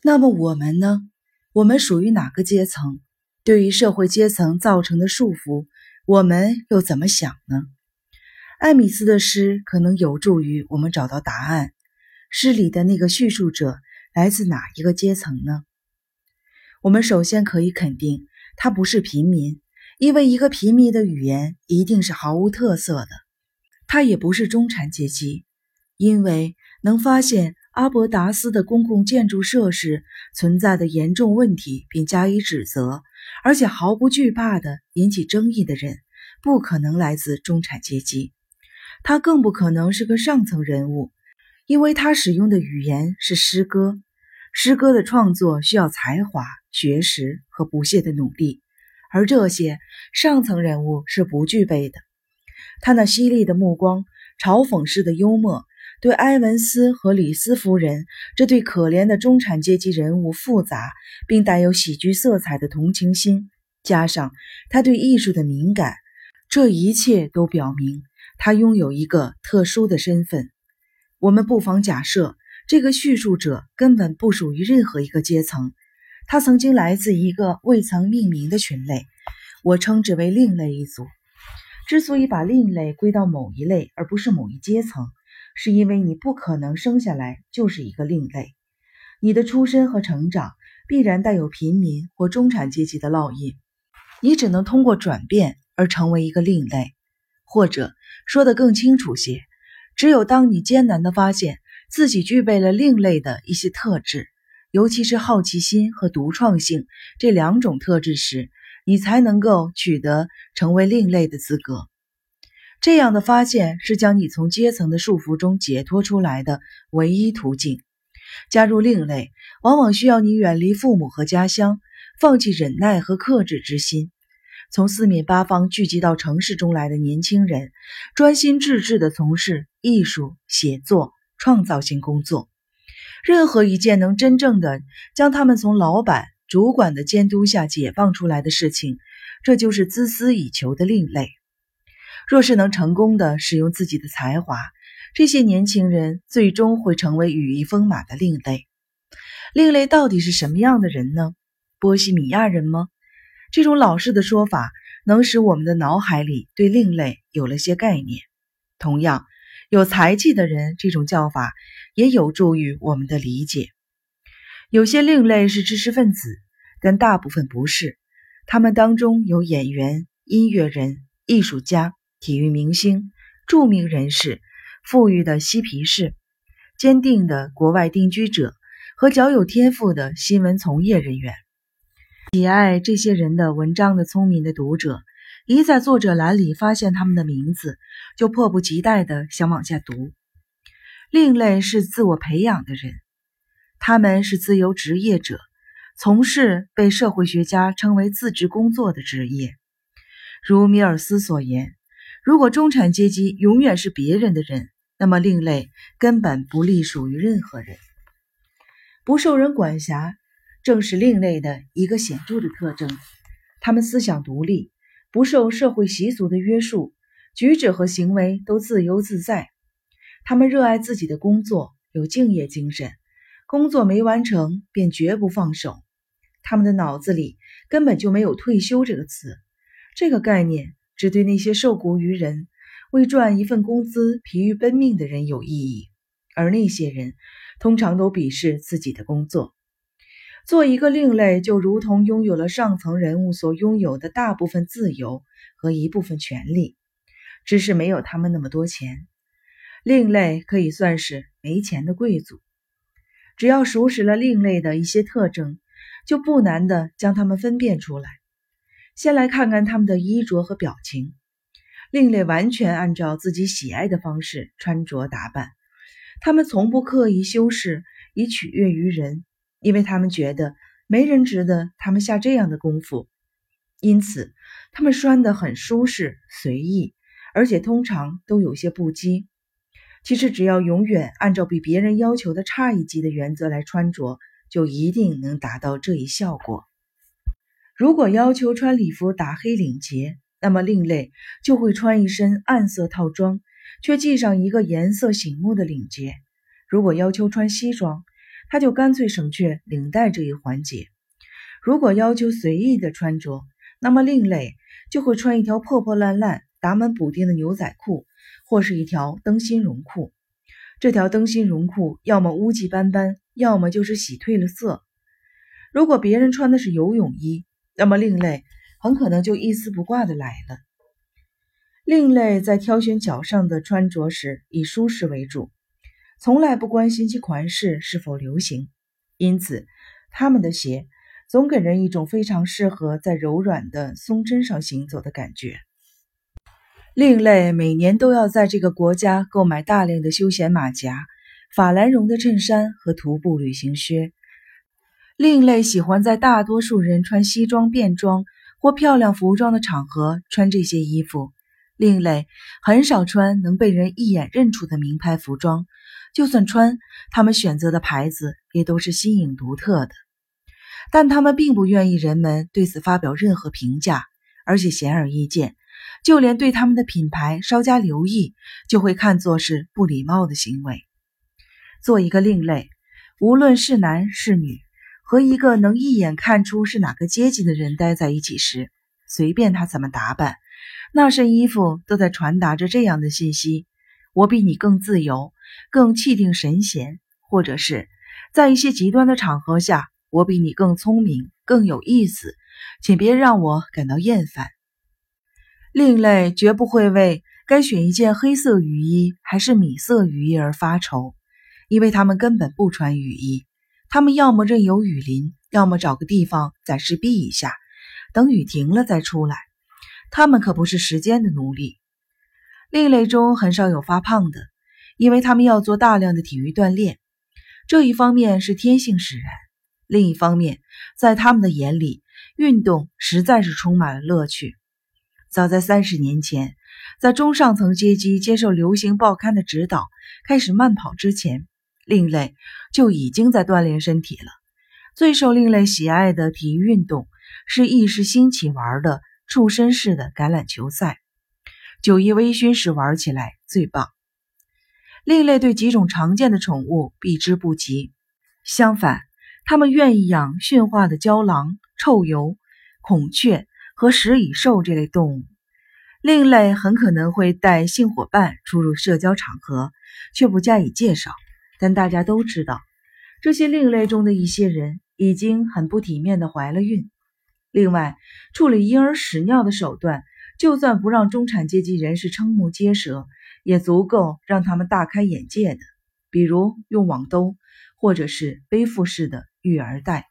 那么我们呢？我们属于哪个阶层？对于社会阶层造成的束缚，我们又怎么想呢？艾米斯的诗可能有助于我们找到答案。诗里的那个叙述者来自哪一个阶层呢？我们首先可以肯定，他不是平民，因为一个平民的语言一定是毫无特色的。他也不是中产阶级，因为能发现。阿伯达斯的公共建筑设施存在的严重问题，并加以指责，而且毫不惧怕的引起争议的人，不可能来自中产阶级。他更不可能是个上层人物，因为他使用的语言是诗歌。诗歌的创作需要才华、学识和不懈的努力，而这些上层人物是不具备的。他那犀利的目光，嘲讽式的幽默。对埃文斯和李斯夫人这对可怜的中产阶级人物复杂并带有喜剧色彩的同情心，加上他对艺术的敏感，这一切都表明他拥有一个特殊的身份。我们不妨假设，这个叙述者根本不属于任何一个阶层，他曾经来自一个未曾命名的群类，我称之为另类一族。之所以把另类归到某一类而不是某一阶层。是因为你不可能生下来就是一个另类，你的出身和成长必然带有平民或中产阶级的烙印，你只能通过转变而成为一个另类，或者说得更清楚些，只有当你艰难地发现自己具备了另类的一些特质，尤其是好奇心和独创性这两种特质时，你才能够取得成为另类的资格。这样的发现是将你从阶层的束缚中解脱出来的唯一途径。加入另类，往往需要你远离父母和家乡，放弃忍耐和克制之心。从四面八方聚集到城市中来的年轻人，专心致志地从事艺术、写作、创造性工作。任何一件能真正的将他们从老板、主管的监督下解放出来的事情，这就是孜孜以求的另类。若是能成功的使用自己的才华，这些年轻人最终会成为羽翼丰满的另类。另类到底是什么样的人呢？波西米亚人吗？这种老式的说法能使我们的脑海里对另类有了些概念。同样，有才气的人这种叫法也有助于我们的理解。有些另类是知识分子，但大部分不是。他们当中有演员、音乐人、艺术家。体育明星、著名人士、富裕的嬉皮士、坚定的国外定居者和较有天赋的新闻从业人员，喜爱这些人的文章的聪明的读者，一在作者栏里发现他们的名字，就迫不及待地想往下读。另类是自我培养的人，他们是自由职业者，从事被社会学家称为自职工作的职业，如米尔斯所言。如果中产阶级永远是别人的人，那么另类根本不隶属于任何人，不受人管辖，正是另类的一个显著的特征。他们思想独立，不受社会习俗的约束，举止和行为都自由自在。他们热爱自己的工作，有敬业精神，工作没完成便绝不放手。他们的脑子里根本就没有“退休”这个词，这个概念。只对那些受雇于人、为赚一份工资疲于奔命的人有意义，而那些人通常都鄙视自己的工作。做一个另类，就如同拥有了上层人物所拥有的大部分自由和一部分权利，只是没有他们那么多钱。另类可以算是没钱的贵族。只要熟识了另类的一些特征，就不难的将他们分辨出来。先来看看他们的衣着和表情。另类完全按照自己喜爱的方式穿着打扮，他们从不刻意修饰以取悦于人，因为他们觉得没人值得他们下这样的功夫。因此，他们穿得很舒适随意，而且通常都有些不羁。其实，只要永远按照比别人要求的差一级的原则来穿着，就一定能达到这一效果。如果要求穿礼服打黑领结，那么另类就会穿一身暗色套装，却系上一个颜色醒目的领结；如果要求穿西装，他就干脆省却领带这一环节。如果要求随意的穿着，那么另类就会穿一条破破烂烂、打满补丁的牛仔裤，或是一条灯芯绒裤。这条灯芯绒裤要么污迹斑斑，要么就是洗褪了色。如果别人穿的是游泳衣，那么另类很可能就一丝不挂的来了。另类在挑选脚上的穿着时，以舒适为主，从来不关心其款式是否流行，因此他们的鞋总给人一种非常适合在柔软的松针上行走的感觉。另类每年都要在这个国家购买大量的休闲马甲、法兰绒的衬衫和徒步旅行靴。另类喜欢在大多数人穿西装、便装或漂亮服装的场合穿这些衣服。另类很少穿能被人一眼认出的名牌服装，就算穿，他们选择的牌子也都是新颖独特的。但他们并不愿意人们对此发表任何评价，而且显而易见。就连对他们的品牌稍加留意，就会看作是不礼貌的行为。做一个另类，无论是男是女，和一个能一眼看出是哪个阶级的人待在一起时，随便他怎么打扮，那身衣服都在传达着这样的信息：我比你更自由，更气定神闲，或者是在一些极端的场合下，我比你更聪明，更有意思，请别让我感到厌烦。另类绝不会为该选一件黑色雨衣还是米色雨衣而发愁，因为他们根本不穿雨衣。他们要么任由雨淋，要么找个地方暂时避一下，等雨停了再出来。他们可不是时间的奴隶。另类中很少有发胖的，因为他们要做大量的体育锻炼。这一方面是天性使然，另一方面，在他们的眼里，运动实在是充满了乐趣。早在三十年前，在中上层阶级接受流行报刊的指导，开始慢跑之前，另类就已经在锻炼身体了。最受另类喜爱的体育运动是一时兴起玩的触身式的橄榄球赛，酒意微醺时玩起来最棒。另类对几种常见的宠物避之不及，相反，他们愿意养驯化的郊狼、臭鼬、孔雀。和食蚁兽这类动物，另类很可能会带性伙伴出入社交场合，却不加以介绍。但大家都知道，这些另类中的一些人已经很不体面的怀了孕。另外，处理婴儿屎尿的手段，就算不让中产阶级人士瞠目结舌，也足够让他们大开眼界的。比如用网兜，或者是背负式的育儿袋。